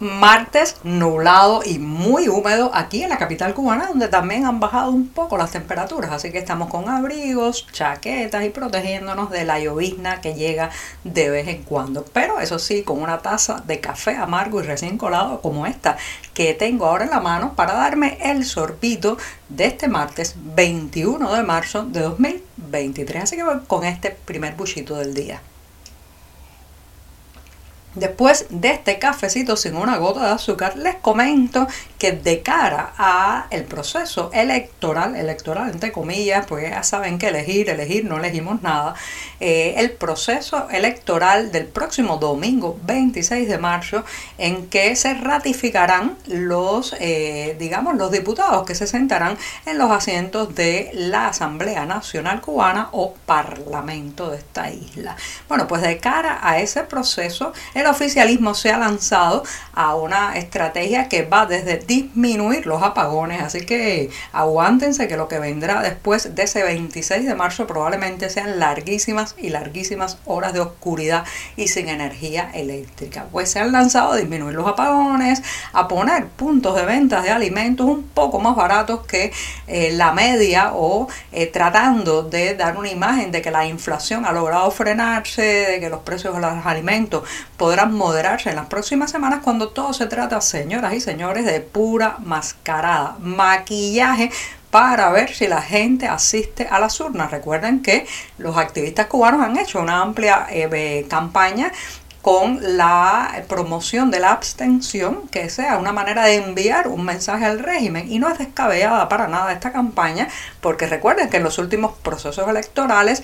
Martes nublado y muy húmedo aquí en la capital cubana, donde también han bajado un poco las temperaturas. Así que estamos con abrigos, chaquetas y protegiéndonos de la llovizna que llega de vez en cuando. Pero eso sí, con una taza de café amargo y recién colado como esta que tengo ahora en la mano para darme el sorbito de este martes 21 de marzo de 2023. Así que voy con este primer buchito del día. Después de este cafecito sin una gota de azúcar, les comento que de cara a el proceso electoral, electoral entre comillas, pues ya saben que elegir, elegir, no elegimos nada, eh, el proceso electoral del próximo domingo 26 de marzo, en que se ratificarán los, eh, digamos, los diputados que se sentarán en los asientos de la Asamblea Nacional Cubana o Parlamento de esta isla. Bueno, pues de cara a ese proceso, el oficialismo se ha lanzado a una estrategia que va desde disminuir los apagones, así que aguántense que lo que vendrá después de ese 26 de marzo probablemente sean larguísimas y larguísimas horas de oscuridad y sin energía eléctrica. Pues se han lanzado a disminuir los apagones, a poner puntos de ventas de alimentos un poco más baratos que eh, la media o eh, tratando de dar una imagen de que la inflación ha logrado frenarse, de que los precios de los alimentos podrán moderarse en las próximas semanas cuando todo se trata, señoras y señores, de pura mascarada, maquillaje para ver si la gente asiste a las urnas. Recuerden que los activistas cubanos han hecho una amplia eh, campaña con la promoción de la abstención, que sea una manera de enviar un mensaje al régimen. Y no es descabellada para nada esta campaña, porque recuerden que en los últimos procesos electorales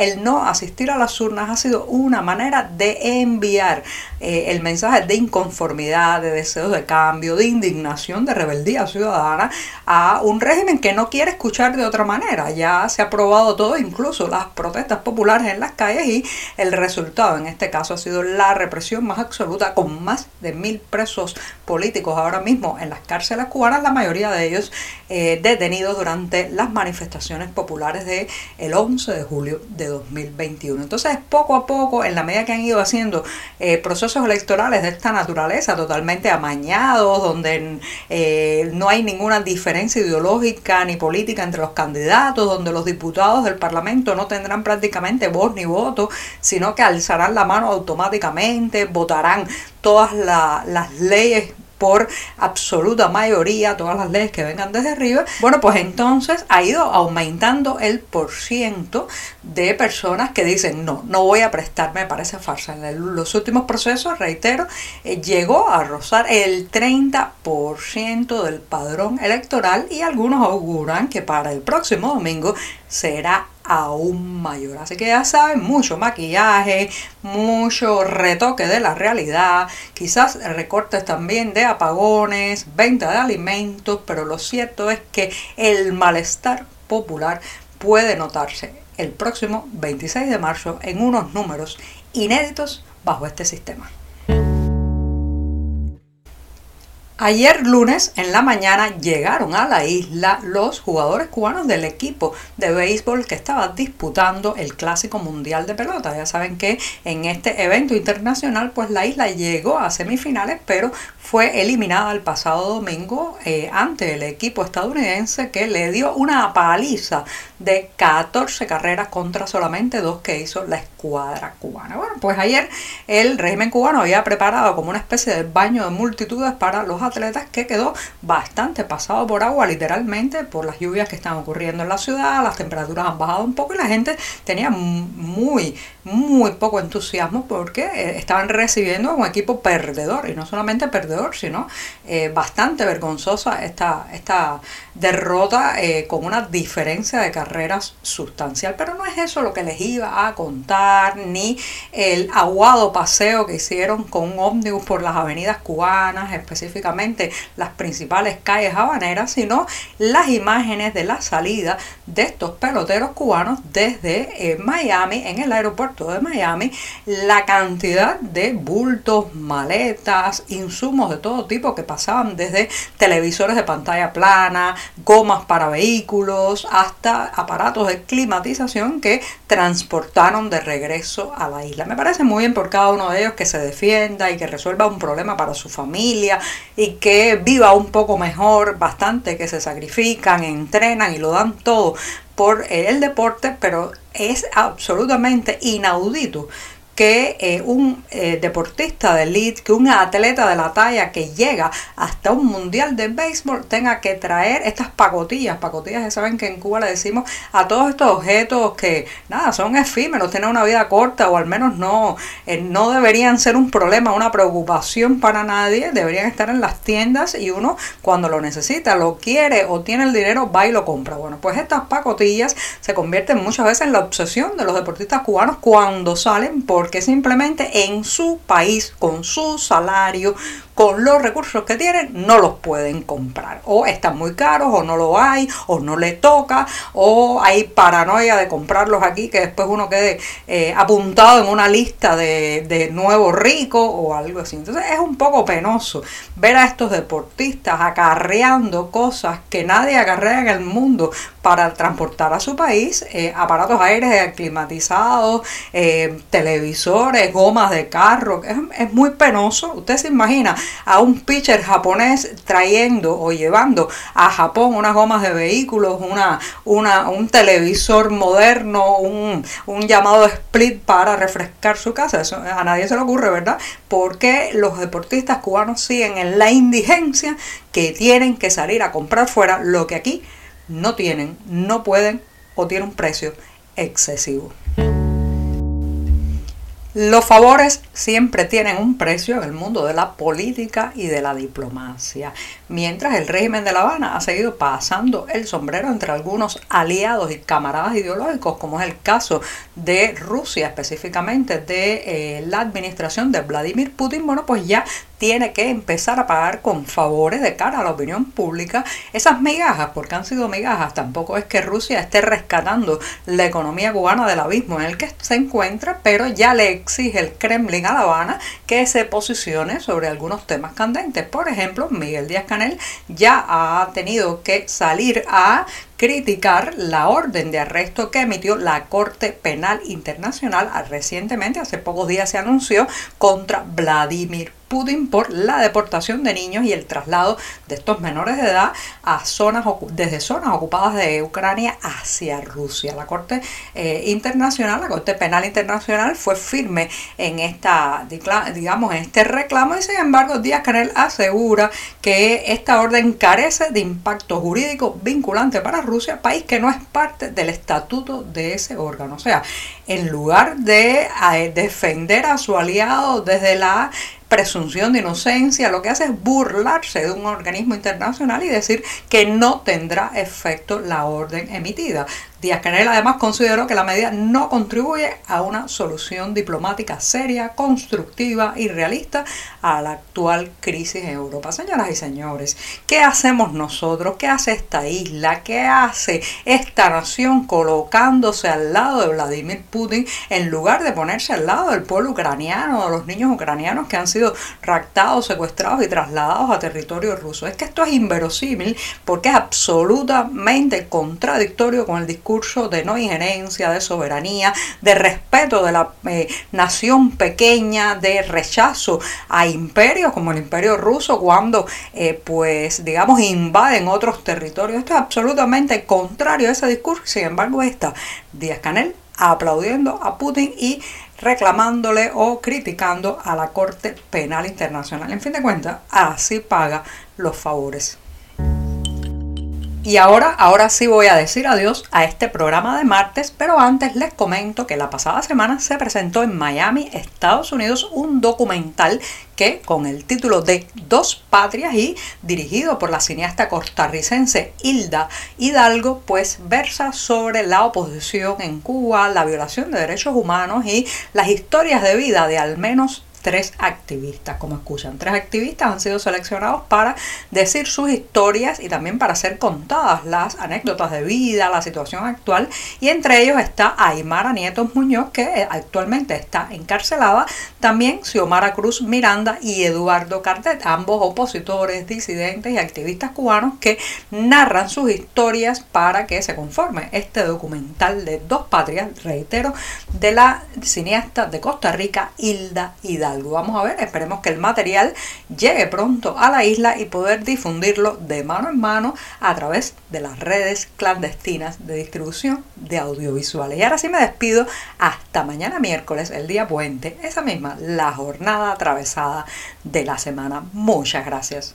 el no asistir a las urnas ha sido una manera de enviar eh, el mensaje de inconformidad, de deseos de cambio, de indignación, de rebeldía ciudadana a un régimen que no quiere escuchar de otra manera. Ya se ha probado todo, incluso las protestas populares en las calles y el resultado en este caso ha sido la represión más absoluta, con más de mil presos políticos ahora mismo en las cárceles cubanas, la mayoría de ellos eh, detenidos durante las manifestaciones populares del el 11 de julio de 2021. Entonces, poco a poco, en la medida que han ido haciendo eh, procesos electorales de esta naturaleza, totalmente amañados, donde eh, no hay ninguna diferencia ideológica ni política entre los candidatos, donde los diputados del Parlamento no tendrán prácticamente voz ni voto, sino que alzarán la mano automáticamente votarán todas las leyes por absoluta mayoría, todas las leyes que vengan desde arriba, bueno, pues entonces ha ido aumentando el porciento de personas que dicen, no, no voy a prestarme para esa farsa. En los últimos procesos, reitero, eh, llegó a rozar el 30% del padrón electoral y algunos auguran que para el próximo domingo será aún mayor. Así que ya saben, mucho maquillaje, mucho retoque de la realidad, quizás recortes también de apagones, venta de alimentos, pero lo cierto es que el malestar popular puede notarse el próximo 26 de marzo en unos números inéditos bajo este sistema. Ayer lunes en la mañana llegaron a la isla los jugadores cubanos del equipo de béisbol que estaba disputando el Clásico Mundial de Pelota. Ya saben que en este evento internacional pues la isla llegó a semifinales pero fue eliminada el pasado domingo eh, ante el equipo estadounidense que le dio una paliza de 14 carreras contra solamente dos que hizo la escuadra cubana. Bueno, pues ayer el régimen cubano había preparado como una especie de baño de multitudes para los atletas que quedó bastante pasado por agua, literalmente, por las lluvias que están ocurriendo en la ciudad, las temperaturas han bajado un poco y la gente tenía muy, muy poco entusiasmo porque eh, estaban recibiendo un equipo perdedor, y no solamente perdedor, sino eh, bastante vergonzosa esta, esta derrota eh, con una diferencia de carrera barreras sustancial. Pero no es eso lo que les iba a contar, ni el aguado paseo que hicieron con un ómnibus por las avenidas cubanas, específicamente las principales calles habaneras, sino las imágenes de la salida de estos peloteros cubanos desde eh, Miami, en el aeropuerto de Miami, la cantidad de bultos, maletas, insumos de todo tipo que pasaban desde televisores de pantalla plana, gomas para vehículos, hasta aparatos de climatización que transportaron de regreso a la isla. Me parece muy bien por cada uno de ellos que se defienda y que resuelva un problema para su familia que viva un poco mejor, bastante que se sacrifican, entrenan y lo dan todo por el deporte, pero es absolutamente inaudito que eh, un eh, deportista de elite, que un atleta de la talla que llega hasta un mundial de béisbol tenga que traer estas pacotillas, pacotillas que saben que en Cuba le decimos a todos estos objetos que nada, son efímeros, tienen una vida corta o al menos no, eh, no deberían ser un problema, una preocupación para nadie, deberían estar en las tiendas y uno cuando lo necesita, lo quiere o tiene el dinero, va y lo compra. Bueno, pues estas pacotillas se convierten muchas veces en la obsesión de los deportistas cubanos cuando salen por porque simplemente en su país, con su salario, con los recursos que tienen no los pueden comprar. O están muy caros, o no lo hay, o no le toca, o hay paranoia de comprarlos aquí que después uno quede eh, apuntado en una lista de, de nuevo rico o algo así. Entonces es un poco penoso ver a estos deportistas acarreando cosas que nadie acarrea en el mundo para transportar a su país, eh, aparatos aéreos climatizados, eh, gomas de carro. Es, muy penoso. Usted se imagina a un pitcher japonés trayendo o llevando a Japón unas gomas de vehículos, una, una, un televisor moderno, un, un llamado split para refrescar su casa. Eso a nadie se le ocurre, ¿verdad? Porque los deportistas cubanos siguen en la indigencia que tienen que salir a comprar fuera lo que aquí no tienen, no pueden o tienen un precio excesivo. Los favores siempre tienen un precio en el mundo de la política y de la diplomacia, mientras el régimen de La Habana ha seguido pasando el sombrero entre algunos aliados y camaradas ideológicos, como es el caso de Rusia, específicamente de eh, la administración de Vladimir Putin, bueno, pues ya tiene que empezar a pagar con favores de cara a la opinión pública esas migajas, porque han sido migajas. Tampoco es que Rusia esté rescatando la economía cubana del abismo en el que se encuentra, pero ya le exige el Kremlin a La Habana que se posicione sobre algunos temas candentes. Por ejemplo, Miguel Díaz Canel ya ha tenido que salir a criticar la orden de arresto que emitió la Corte Penal Internacional recientemente, hace pocos días se anunció, contra Vladimir Putin por la deportación de niños y el traslado de estos menores de edad a zonas desde zonas ocupadas de Ucrania hacia Rusia. La Corte eh, Internacional, la Corte Penal Internacional fue firme en esta, digamos, en este reclamo y sin embargo Díaz Canel asegura que esta orden carece de impacto jurídico vinculante para Rusia, país que no es parte del estatuto de ese órgano. O sea, en lugar de eh, defender a su aliado desde la presunción de inocencia, lo que hace es burlarse de un organismo internacional y decir que no tendrá efecto la orden emitida. Díaz Canel además consideró que la medida no contribuye a una solución diplomática seria, constructiva y realista a la actual crisis en Europa. Señoras y señores, ¿qué hacemos nosotros? ¿Qué hace esta isla? ¿Qué hace esta nación colocándose al lado de Vladimir Putin en lugar de ponerse al lado del pueblo ucraniano, de los niños ucranianos que han sido raptados, secuestrados y trasladados a territorio ruso? Es que esto es inverosímil porque es absolutamente contradictorio con el discurso de no injerencia, de soberanía, de respeto de la eh, nación pequeña, de rechazo a imperios como el imperio ruso cuando eh, pues digamos invaden otros territorios. Esto es absolutamente contrario a ese discurso. Sin embargo, está Díaz Canel aplaudiendo a Putin y reclamándole o criticando a la Corte Penal Internacional. En fin de cuentas, así paga los favores. Y ahora, ahora sí voy a decir adiós a este programa de martes, pero antes les comento que la pasada semana se presentó en Miami, Estados Unidos, un documental que con el título de Dos Patrias y dirigido por la cineasta costarricense Hilda Hidalgo, pues versa sobre la oposición en Cuba, la violación de derechos humanos y las historias de vida de al menos tres activistas, como escuchan. Tres activistas han sido seleccionados para decir sus historias y también para ser contadas las anécdotas de vida, la situación actual. Y entre ellos está Aymara Nietos Muñoz, que actualmente está encarcelada. También Xiomara Cruz Miranda y Eduardo Cartet, ambos opositores, disidentes y activistas cubanos que narran sus historias para que se conforme este documental de dos patrias, reitero, de la cineasta de Costa Rica, Hilda Hidalgo. Vamos a ver, esperemos que el material llegue pronto a la isla y poder difundirlo de mano en mano a través de las redes clandestinas de distribución de audiovisuales. Y ahora sí me despido hasta mañana miércoles, el día puente, esa misma, la jornada atravesada de la semana. Muchas gracias.